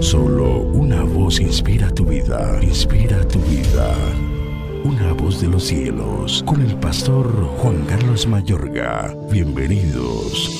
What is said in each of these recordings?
Solo una voz inspira tu vida, inspira tu vida. Una voz de los cielos, con el pastor Juan Carlos Mayorga. Bienvenidos.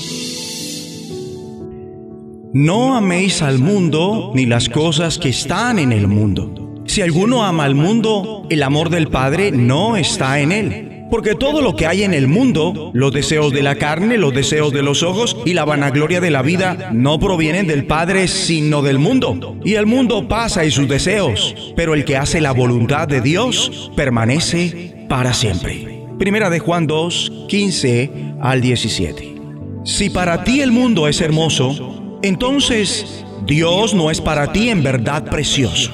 No améis al mundo ni las cosas que están en el mundo. Si alguno ama al mundo, el amor del Padre no está en él. Porque todo lo que hay en el mundo, los deseos de la carne, los deseos de los ojos y la vanagloria de la vida, no provienen del Padre, sino del mundo. Y el mundo pasa y sus deseos, pero el que hace la voluntad de Dios permanece para siempre. Primera de Juan 2, 15 al 17. Si para ti el mundo es hermoso, entonces Dios no es para ti en verdad precioso.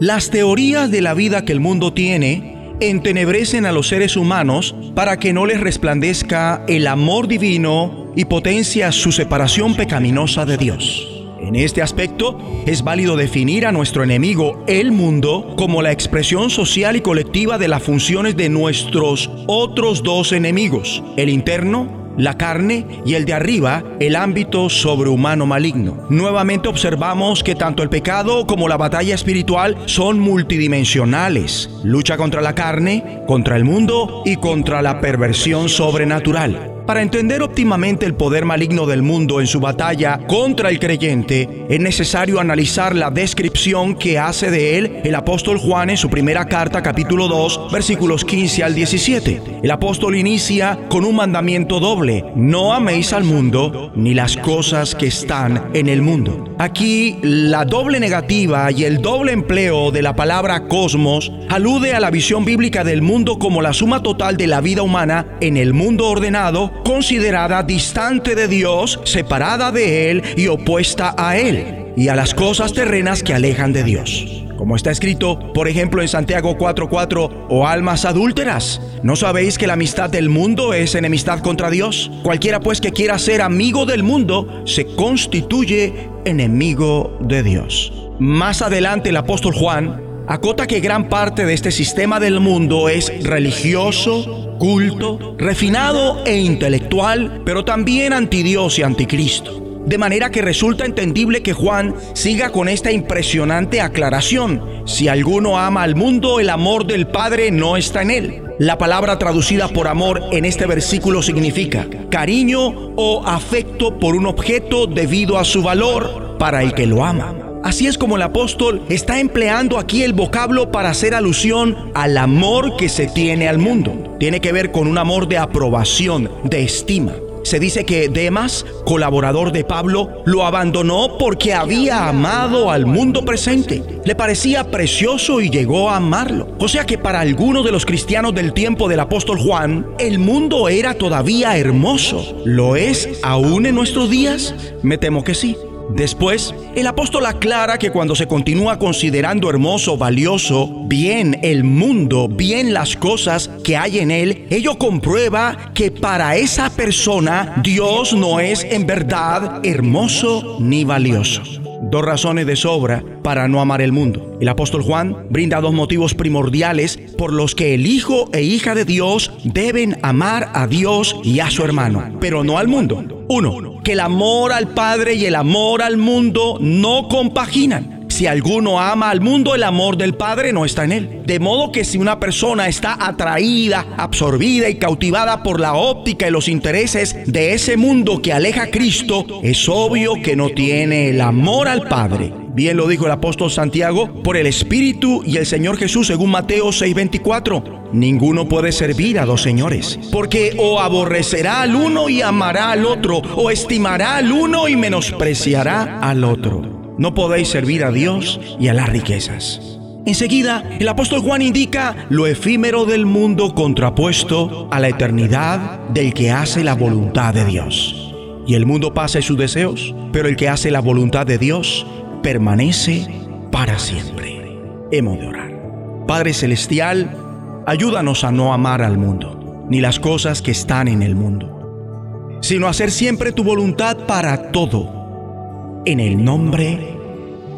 Las teorías de la vida que el mundo tiene entenebrecen a los seres humanos para que no les resplandezca el amor divino y potencia su separación pecaminosa de Dios. En este aspecto, es válido definir a nuestro enemigo, el mundo, como la expresión social y colectiva de las funciones de nuestros otros dos enemigos, el interno la carne y el de arriba, el ámbito sobrehumano maligno. Nuevamente observamos que tanto el pecado como la batalla espiritual son multidimensionales. Lucha contra la carne, contra el mundo y contra la perversión sobrenatural. Para entender óptimamente el poder maligno del mundo en su batalla contra el creyente, es necesario analizar la descripción que hace de él el apóstol Juan en su primera carta, capítulo 2, versículos 15 al 17. El apóstol inicia con un mandamiento doble, no améis al mundo ni las cosas que están en el mundo. Aquí la doble negativa y el doble empleo de la palabra cosmos alude a la visión bíblica del mundo como la suma total de la vida humana en el mundo ordenado considerada distante de Dios, separada de Él y opuesta a Él, y a las cosas terrenas que alejan de Dios. Como está escrito, por ejemplo, en Santiago 4:4, o almas adúlteras, ¿no sabéis que la amistad del mundo es enemistad contra Dios? Cualquiera pues que quiera ser amigo del mundo, se constituye enemigo de Dios. Más adelante el apóstol Juan acota que gran parte de este sistema del mundo es religioso, culto, refinado e intelectual, pero también antidios y anticristo. De manera que resulta entendible que Juan siga con esta impresionante aclaración. Si alguno ama al mundo, el amor del Padre no está en él. La palabra traducida por amor en este versículo significa cariño o afecto por un objeto debido a su valor para el que lo ama. Así es como el apóstol está empleando aquí el vocablo para hacer alusión al amor que se tiene al mundo. Tiene que ver con un amor de aprobación, de estima. Se dice que Demas, colaborador de Pablo, lo abandonó porque había amado al mundo presente. Le parecía precioso y llegó a amarlo. O sea que para algunos de los cristianos del tiempo del apóstol Juan, el mundo era todavía hermoso. ¿Lo es aún en nuestros días? Me temo que sí. Después, el apóstol aclara que cuando se continúa considerando hermoso, valioso, bien el mundo, bien las cosas que hay en él, ello comprueba que para esa persona Dios no es en verdad hermoso ni valioso. Dos razones de sobra para no amar el mundo. El apóstol Juan brinda dos motivos primordiales por los que el hijo e hija de Dios deben amar a Dios y a su hermano, pero no al mundo. Uno, que el amor al Padre y el amor al mundo no compaginan. Si alguno ama al mundo, el amor del Padre no está en él. De modo que si una persona está atraída, absorbida y cautivada por la óptica y los intereses de ese mundo que aleja a Cristo, es obvio que no tiene el amor al Padre. Bien lo dijo el apóstol Santiago, por el Espíritu y el Señor Jesús según Mateo 6:24. Ninguno puede servir a dos señores, porque o aborrecerá al uno y amará al otro, o estimará al uno y menospreciará al otro. No podéis servir a Dios y a las riquezas. Enseguida, el apóstol Juan indica lo efímero del mundo contrapuesto a la eternidad del que hace la voluntad de Dios. Y el mundo pasa sus deseos, pero el que hace la voluntad de Dios permanece para siempre. Hemos de orar. Padre Celestial, Ayúdanos a no amar al mundo, ni las cosas que están en el mundo, sino hacer siempre tu voluntad para todo, en el nombre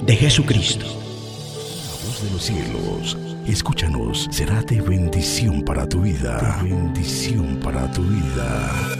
de Jesucristo. La voz de los cielos, escúchanos, será de bendición para tu vida. bendición para tu vida.